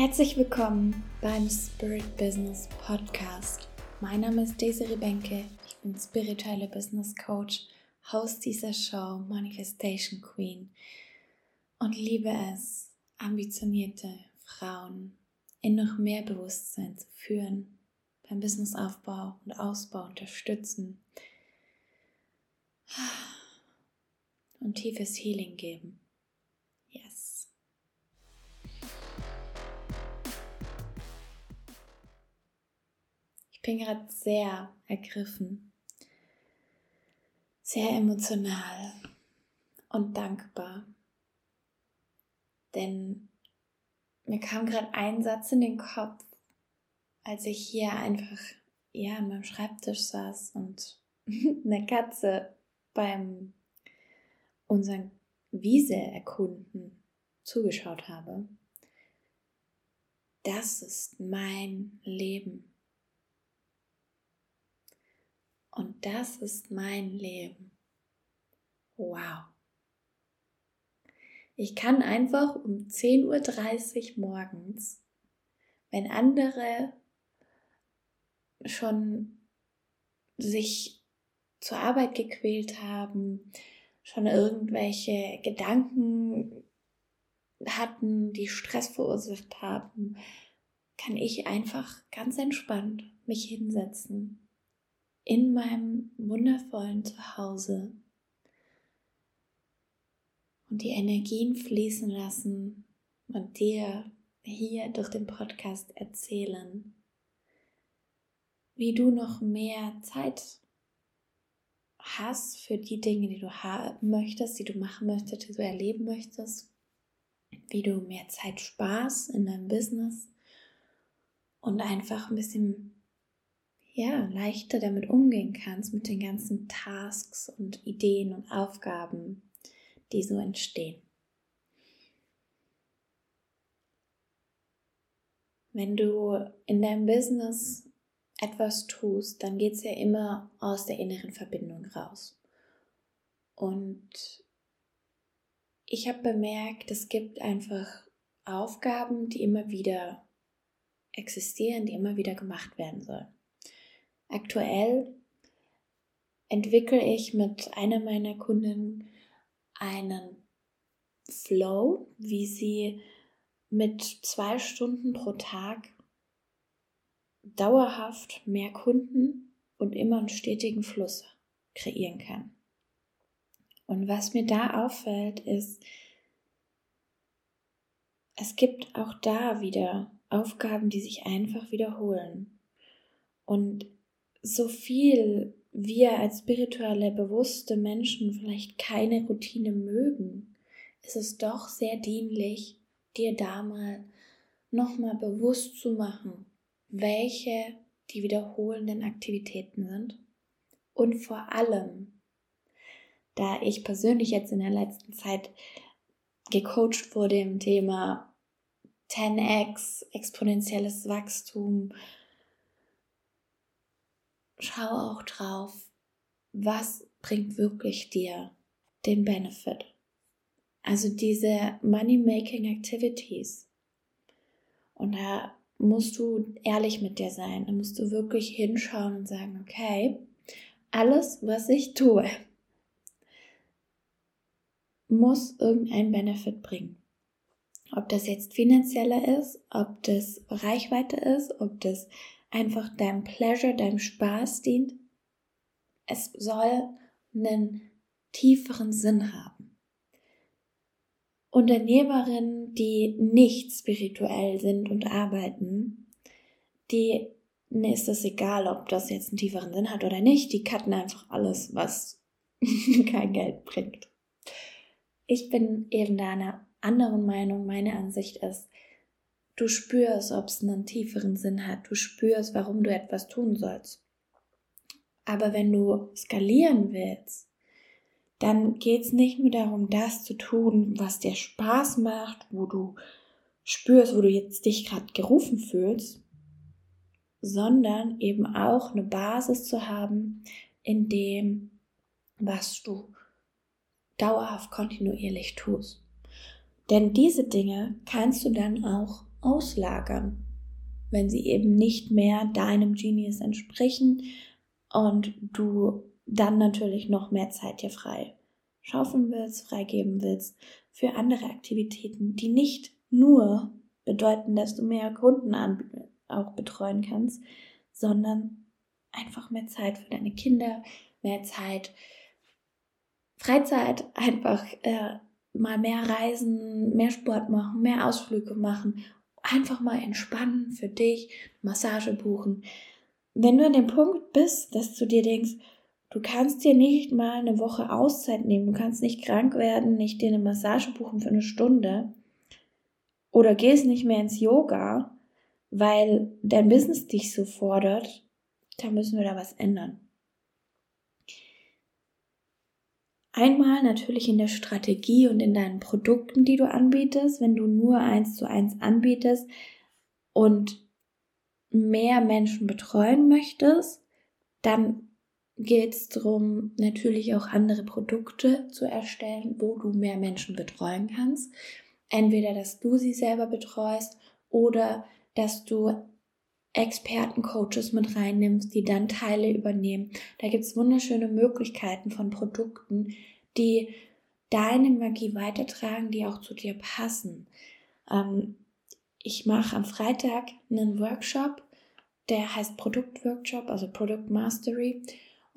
Herzlich willkommen beim Spirit Business Podcast. Mein Name ist Desiree Benke. Ich bin spirituelle Business Coach, Host dieser Show Manifestation Queen und liebe es, ambitionierte Frauen in noch mehr Bewusstsein zu führen, beim Businessaufbau und Ausbau unterstützen und tiefes Healing geben. Bin gerade sehr ergriffen, sehr emotional und dankbar, denn mir kam gerade ein Satz in den Kopf, als ich hier einfach ja an meinem Schreibtisch saß und eine Katze beim unseren Wiese erkunden zugeschaut habe. Das ist mein Leben. Und das ist mein Leben. Wow. Ich kann einfach um 10.30 Uhr morgens, wenn andere schon sich zur Arbeit gequält haben, schon irgendwelche Gedanken hatten, die Stress verursacht haben, kann ich einfach ganz entspannt mich hinsetzen in meinem wundervollen Zuhause und die Energien fließen lassen und dir hier durch den Podcast erzählen, wie du noch mehr Zeit hast für die Dinge, die du haben möchtest, die du machen möchtest, die du erleben möchtest, wie du mehr Zeit sparst in deinem Business und einfach ein bisschen ja, leichter damit umgehen kannst mit den ganzen Tasks und Ideen und Aufgaben, die so entstehen. Wenn du in deinem Business etwas tust, dann geht es ja immer aus der inneren Verbindung raus. Und ich habe bemerkt, es gibt einfach Aufgaben, die immer wieder existieren, die immer wieder gemacht werden sollen. Aktuell entwickle ich mit einer meiner Kunden einen Flow, wie sie mit zwei Stunden pro Tag dauerhaft mehr Kunden und immer einen stetigen Fluss kreieren kann. Und was mir da auffällt, ist, es gibt auch da wieder Aufgaben, die sich einfach wiederholen. Und so viel wir als spirituelle, bewusste Menschen vielleicht keine Routine mögen, ist es doch sehr dienlich, dir da mal nochmal bewusst zu machen, welche die wiederholenden Aktivitäten sind. Und vor allem, da ich persönlich jetzt in der letzten Zeit gecoacht wurde im Thema 10x, exponentielles Wachstum, schau auch drauf, was bringt wirklich dir den Benefit. Also diese Money-Making Activities. Und da musst du ehrlich mit dir sein. Da musst du wirklich hinschauen und sagen, okay, alles, was ich tue, muss irgendeinen Benefit bringen. Ob das jetzt finanzieller ist, ob das Reichweite ist, ob das einfach deinem Pleasure, deinem Spaß dient. Es soll einen tieferen Sinn haben. Unternehmerinnen, die nicht spirituell sind und arbeiten, die ne, ist es egal, ob das jetzt einen tieferen Sinn hat oder nicht. Die cutten einfach alles, was kein Geld bringt. Ich bin eben da einer anderen Meinung. Meine Ansicht ist, Du spürst, ob es einen tieferen Sinn hat. Du spürst, warum du etwas tun sollst. Aber wenn du skalieren willst, dann geht es nicht nur darum, das zu tun, was dir Spaß macht, wo du spürst, wo du jetzt dich gerade gerufen fühlst, sondern eben auch eine Basis zu haben in dem, was du dauerhaft kontinuierlich tust. Denn diese Dinge kannst du dann auch auslagern, wenn sie eben nicht mehr deinem Genius entsprechen und du dann natürlich noch mehr Zeit dir frei schaufeln willst, freigeben willst für andere Aktivitäten, die nicht nur bedeuten, dass du mehr Kunden auch betreuen kannst, sondern einfach mehr Zeit für deine Kinder, mehr Zeit, Freizeit, einfach äh, mal mehr reisen, mehr Sport machen, mehr Ausflüge machen, einfach mal entspannen für dich, Massage buchen. Wenn du an dem Punkt bist, dass du dir denkst, du kannst dir nicht mal eine Woche Auszeit nehmen, du kannst nicht krank werden, nicht dir eine Massage buchen für eine Stunde oder gehst nicht mehr ins Yoga, weil dein Business dich so fordert, dann müssen wir da was ändern. Einmal natürlich in der Strategie und in deinen Produkten, die du anbietest. Wenn du nur eins zu eins anbietest und mehr Menschen betreuen möchtest, dann geht es darum, natürlich auch andere Produkte zu erstellen, wo du mehr Menschen betreuen kannst. Entweder, dass du sie selber betreust oder dass du Expertencoaches mit reinnimmst, die dann Teile übernehmen. Da gibt es wunderschöne Möglichkeiten von Produkten, die deine Magie weitertragen, die auch zu dir passen. Ähm, ich mache am Freitag einen Workshop, der heißt Produktworkshop, also Product Mastery.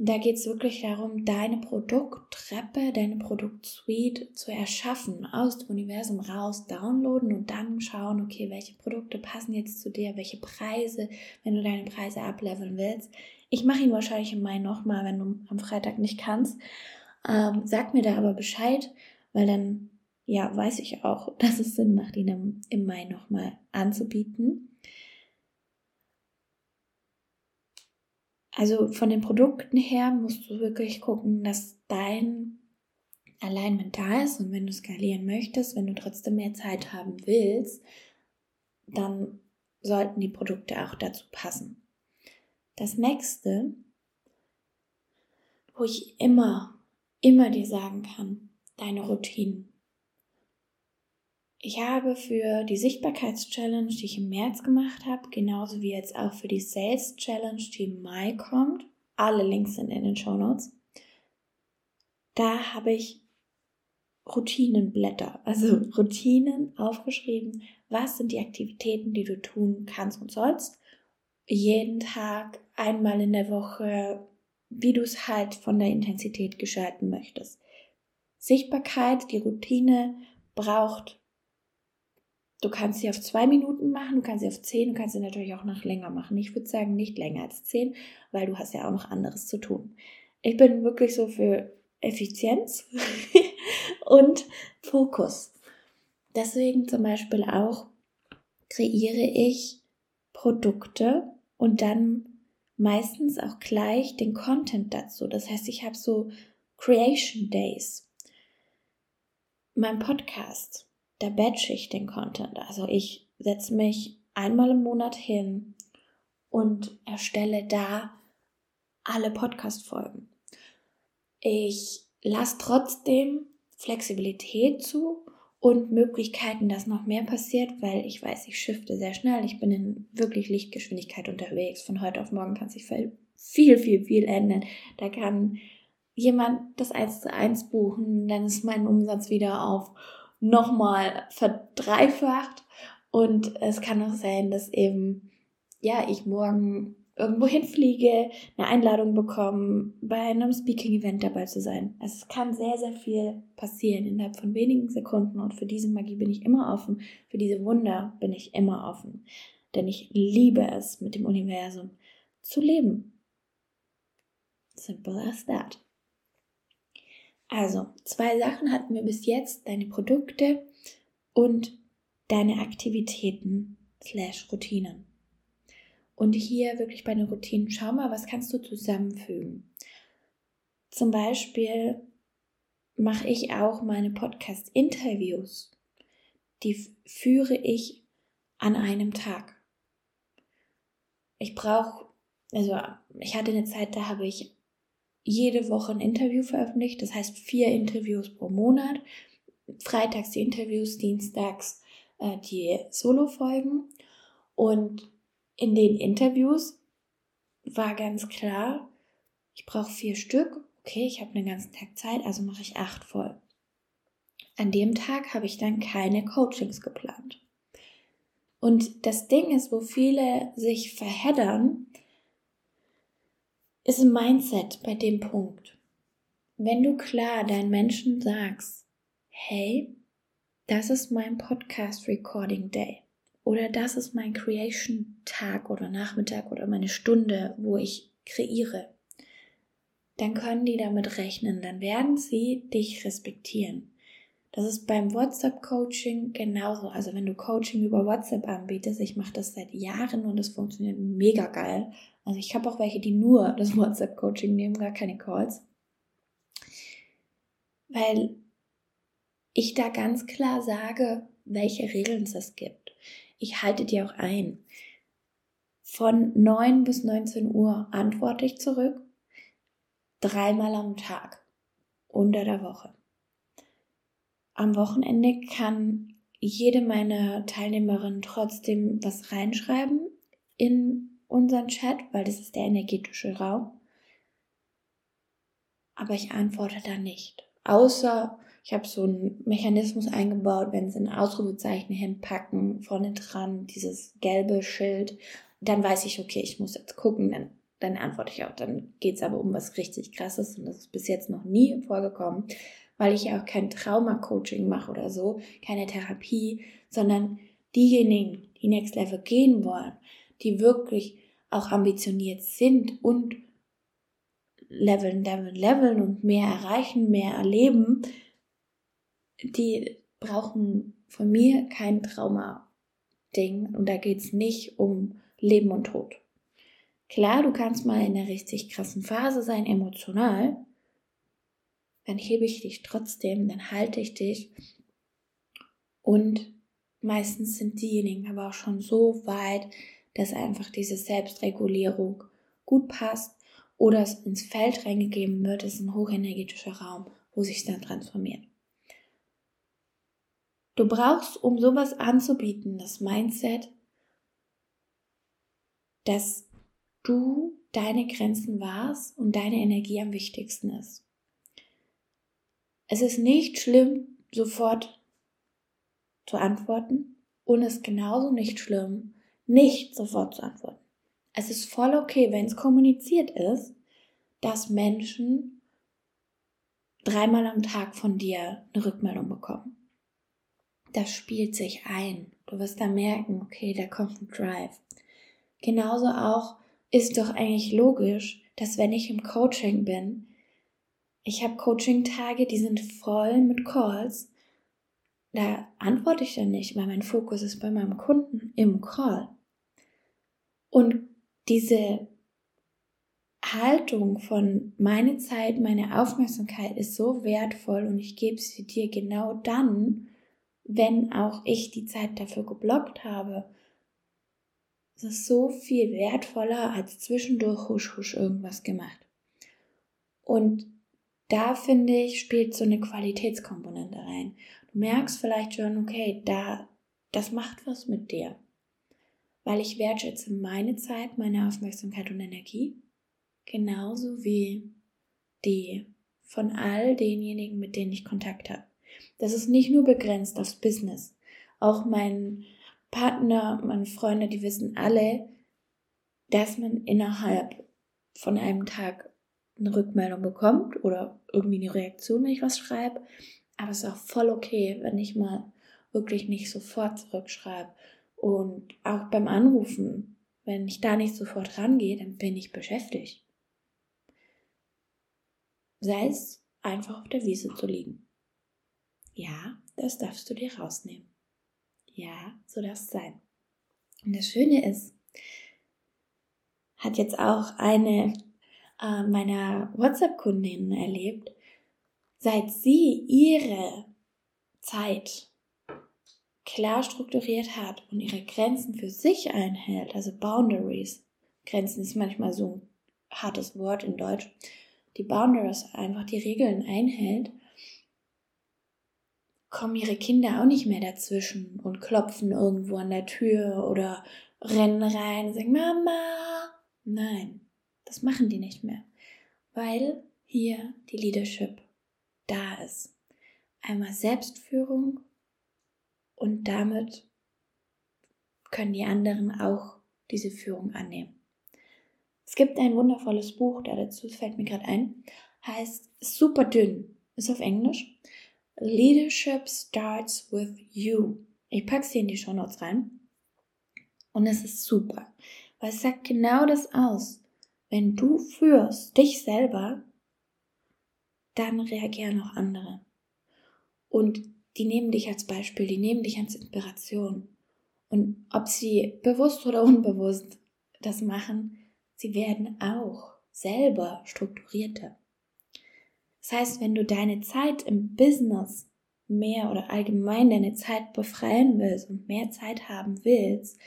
Da geht es wirklich darum, deine Produkttreppe, deine Produktsuite zu erschaffen, aus dem Universum raus, downloaden und dann schauen, okay, welche Produkte passen jetzt zu dir, welche Preise, wenn du deine Preise ableveln willst. Ich mache ihn wahrscheinlich im Mai nochmal, wenn du am Freitag nicht kannst. Ähm, sag mir da aber Bescheid, weil dann ja weiß ich auch, dass es Sinn macht, ihn im, im Mai nochmal anzubieten. Also von den Produkten her musst du wirklich gucken, dass dein Alignment da ist und wenn du skalieren möchtest, wenn du trotzdem mehr Zeit haben willst, dann sollten die Produkte auch dazu passen. Das nächste, wo ich immer, immer dir sagen kann, deine Routinen. Ich habe für die Sichtbarkeitschallenge, die ich im März gemacht habe, genauso wie jetzt auch für die Sales Challenge, die im Mai kommt, alle Links sind in den Show Notes. Da habe ich Routinenblätter, also Routinen aufgeschrieben. Was sind die Aktivitäten, die du tun kannst und sollst? Jeden Tag, einmal in der Woche, wie du es halt von der Intensität gestalten möchtest. Sichtbarkeit, die Routine braucht Du kannst sie auf zwei Minuten machen, du kannst sie auf zehn, du kannst sie natürlich auch noch länger machen. Ich würde sagen, nicht länger als zehn, weil du hast ja auch noch anderes zu tun. Ich bin wirklich so für Effizienz und Fokus. Deswegen zum Beispiel auch kreiere ich Produkte und dann meistens auch gleich den Content dazu. Das heißt, ich habe so Creation Days. Mein Podcast da batche ich den Content. Also ich setze mich einmal im Monat hin und erstelle da alle Podcast-Folgen. Ich lasse trotzdem Flexibilität zu und Möglichkeiten, dass noch mehr passiert, weil ich weiß, ich shifte sehr schnell. Ich bin in wirklich Lichtgeschwindigkeit unterwegs. Von heute auf morgen kann sich viel, viel, viel ändern. Da kann jemand das 1 zu 1 buchen, dann ist mein Umsatz wieder auf nochmal verdreifacht. Und es kann auch sein, dass eben, ja, ich morgen irgendwo hinfliege, eine Einladung bekomme, bei einem Speaking-Event dabei zu sein. Also es kann sehr, sehr viel passieren innerhalb von wenigen Sekunden und für diese Magie bin ich immer offen, für diese Wunder bin ich immer offen. Denn ich liebe es, mit dem Universum zu leben. Simple as that. Also, zwei Sachen hatten wir bis jetzt, deine Produkte und deine Aktivitäten slash Routinen. Und hier wirklich bei den Routinen, schau mal, was kannst du zusammenfügen. Zum Beispiel mache ich auch meine Podcast-Interviews. Die führe ich an einem Tag. Ich brauche, also ich hatte eine Zeit, da habe ich jede Woche ein Interview veröffentlicht, das heißt vier Interviews pro Monat. Freitags die Interviews, dienstags äh, die Solo-Folgen. Und in den Interviews war ganz klar, ich brauche vier Stück. Okay, ich habe den ganzen Tag Zeit, also mache ich acht voll. An dem Tag habe ich dann keine Coachings geplant. Und das Ding ist, wo viele sich verheddern, ist ein Mindset bei dem Punkt. Wenn du klar deinen Menschen sagst, hey, das ist mein Podcast Recording Day oder das ist mein Creation Tag oder Nachmittag oder meine Stunde, wo ich kreiere, dann können die damit rechnen, dann werden sie dich respektieren. Das ist beim WhatsApp-Coaching genauso. Also wenn du Coaching über WhatsApp anbietest, ich mache das seit Jahren und es funktioniert mega geil. Also ich habe auch welche, die nur das WhatsApp-Coaching nehmen, gar keine Calls. Weil ich da ganz klar sage, welche Regeln es gibt. Ich halte die auch ein. Von 9 bis 19 Uhr antworte ich zurück. Dreimal am Tag. Unter der Woche. Am Wochenende kann jede meiner Teilnehmerinnen trotzdem was reinschreiben in unseren Chat, weil das ist der energetische Raum. Aber ich antworte da nicht. Außer ich habe so einen Mechanismus eingebaut, wenn sie ein Ausrufezeichen hinpacken, vorne dran, dieses gelbe Schild, dann weiß ich, okay, ich muss jetzt gucken, dann, dann antworte ich auch. Dann geht es aber um was richtig krasses und das ist bis jetzt noch nie vorgekommen weil ich ja auch kein Trauma-Coaching mache oder so, keine Therapie, sondern diejenigen, die Next Level gehen wollen, die wirklich auch ambitioniert sind und leveln, leveln, leveln und mehr erreichen, mehr erleben, die brauchen von mir kein Trauma-Ding und da geht es nicht um Leben und Tod. Klar, du kannst mal in einer richtig krassen Phase sein, emotional, dann hebe ich dich trotzdem, dann halte ich dich. Und meistens sind diejenigen aber auch schon so weit, dass einfach diese Selbstregulierung gut passt oder es ins Feld reingegeben wird, ist ein hochenergetischer Raum, wo sich dann transformiert. Du brauchst, um sowas anzubieten, das Mindset, dass du deine Grenzen wahrst und deine Energie am wichtigsten ist. Es ist nicht schlimm, sofort zu antworten und es ist genauso nicht schlimm, nicht sofort zu antworten. Es ist voll okay, wenn es kommuniziert ist, dass Menschen dreimal am Tag von dir eine Rückmeldung bekommen. Das spielt sich ein. Du wirst da merken, okay, da kommt ein Drive. Genauso auch ist doch eigentlich logisch, dass wenn ich im Coaching bin, ich habe Coaching-Tage, die sind voll mit Calls. Da antworte ich dann nicht, weil mein Fokus ist bei meinem Kunden im Call. Und diese Haltung von meine Zeit, meine Aufmerksamkeit ist so wertvoll und ich gebe sie dir genau dann, wenn auch ich die Zeit dafür geblockt habe. Es ist so viel wertvoller als zwischendurch husch husch irgendwas gemacht. Und da finde ich, spielt so eine Qualitätskomponente rein. Du merkst vielleicht schon, okay, da, das macht was mit dir. Weil ich wertschätze meine Zeit, meine Aufmerksamkeit und Energie. Genauso wie die von all denjenigen, mit denen ich Kontakt habe. Das ist nicht nur begrenzt aufs Business. Auch mein Partner, meine Freunde, die wissen alle, dass man innerhalb von einem Tag eine Rückmeldung bekommt oder irgendwie eine Reaktion, wenn ich was schreibe. Aber es ist auch voll okay, wenn ich mal wirklich nicht sofort zurückschreibe. Und auch beim Anrufen, wenn ich da nicht sofort rangehe, dann bin ich beschäftigt. Sei es einfach auf der Wiese zu liegen. Ja, das darfst du dir rausnehmen. Ja, so darf es sein. Und das Schöne ist, hat jetzt auch eine äh, meiner WhatsApp-Kundinnen erlebt, seit sie ihre Zeit klar strukturiert hat und ihre Grenzen für sich einhält, also Boundaries. Grenzen ist manchmal so ein hartes Wort in Deutsch. Die Boundaries einfach die Regeln einhält, kommen ihre Kinder auch nicht mehr dazwischen und klopfen irgendwo an der Tür oder rennen rein und sagen, Mama. Nein, das machen die nicht mehr, weil hier die Leadership da ist. Einmal Selbstführung und damit können die anderen auch diese Führung annehmen. Es gibt ein wundervolles Buch, da dazu fällt mir gerade ein, heißt super dünn, ist auf Englisch. Leadership starts with you. Ich packe sie in die Show Notes rein. Und es ist super, weil es sagt genau das aus. Wenn du führst dich selber, dann reagieren auch andere. Und die nehmen dich als Beispiel, die nehmen dich als Inspiration. Und ob sie bewusst oder unbewusst das machen, sie werden auch selber strukturierter. Das heißt, wenn du deine Zeit im Business mehr oder allgemein deine Zeit befreien willst und mehr Zeit haben willst,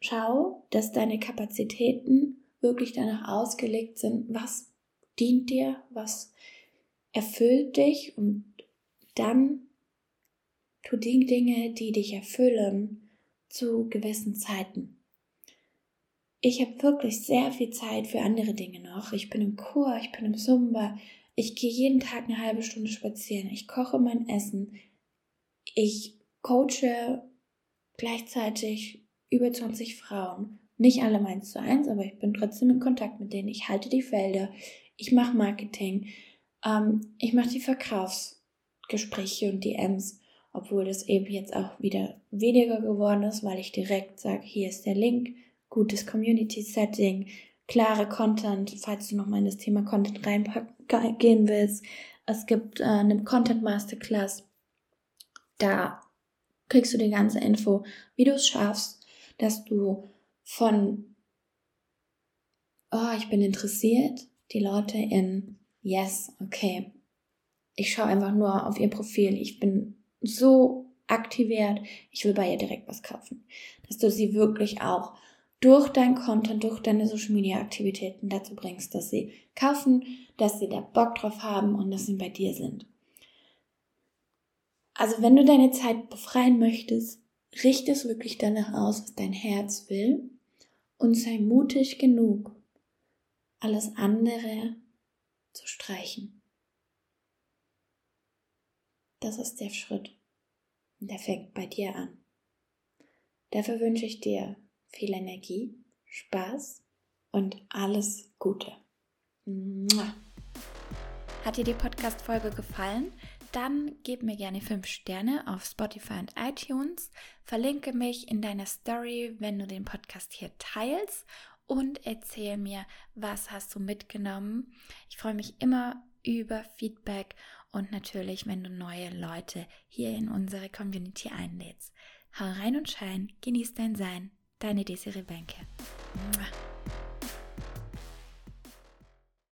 schau, dass deine Kapazitäten wirklich danach ausgelegt sind, was dient dir, was erfüllt dich und dann tu die Dinge, die dich erfüllen, zu gewissen Zeiten. Ich habe wirklich sehr viel Zeit für andere Dinge noch. Ich bin im Chor, ich bin im Zumba, ich gehe jeden Tag eine halbe Stunde spazieren, ich koche mein Essen, ich coache gleichzeitig über 20 Frauen. Nicht alle meins zu eins, aber ich bin trotzdem in Kontakt mit denen. Ich halte die Felder, ich mache Marketing, ähm, ich mache die Verkaufsgespräche und DMs, obwohl das eben jetzt auch wieder weniger geworden ist, weil ich direkt sage, hier ist der Link, gutes Community Setting, klare Content, falls du nochmal in das Thema Content reingehen willst. Es gibt äh, eine Content Masterclass, da kriegst du die ganze Info, wie du es schaffst, dass du von, oh, ich bin interessiert, die Leute in, yes, okay, ich schaue einfach nur auf ihr Profil, ich bin so aktiviert, ich will bei ihr direkt was kaufen. Dass du sie wirklich auch durch dein Content, durch deine Social Media Aktivitäten dazu bringst, dass sie kaufen, dass sie da Bock drauf haben und dass sie bei dir sind. Also wenn du deine Zeit befreien möchtest, richte es wirklich danach aus, was dein Herz will und sei mutig genug, alles andere zu streichen. Das ist der Schritt. Und der fängt bei dir an. Dafür wünsche ich dir viel Energie, Spaß und alles Gute. Hat dir die Podcast-Folge gefallen? Dann gib mir gerne 5 Sterne auf Spotify und iTunes. Verlinke mich in deiner Story, wenn du den Podcast hier teilst und erzähl mir, was hast du mitgenommen. Ich freue mich immer über Feedback und natürlich, wenn du neue Leute hier in unsere Community einlädst. Hau rein und schein, genieß dein Sein. Deine Desiree Benke.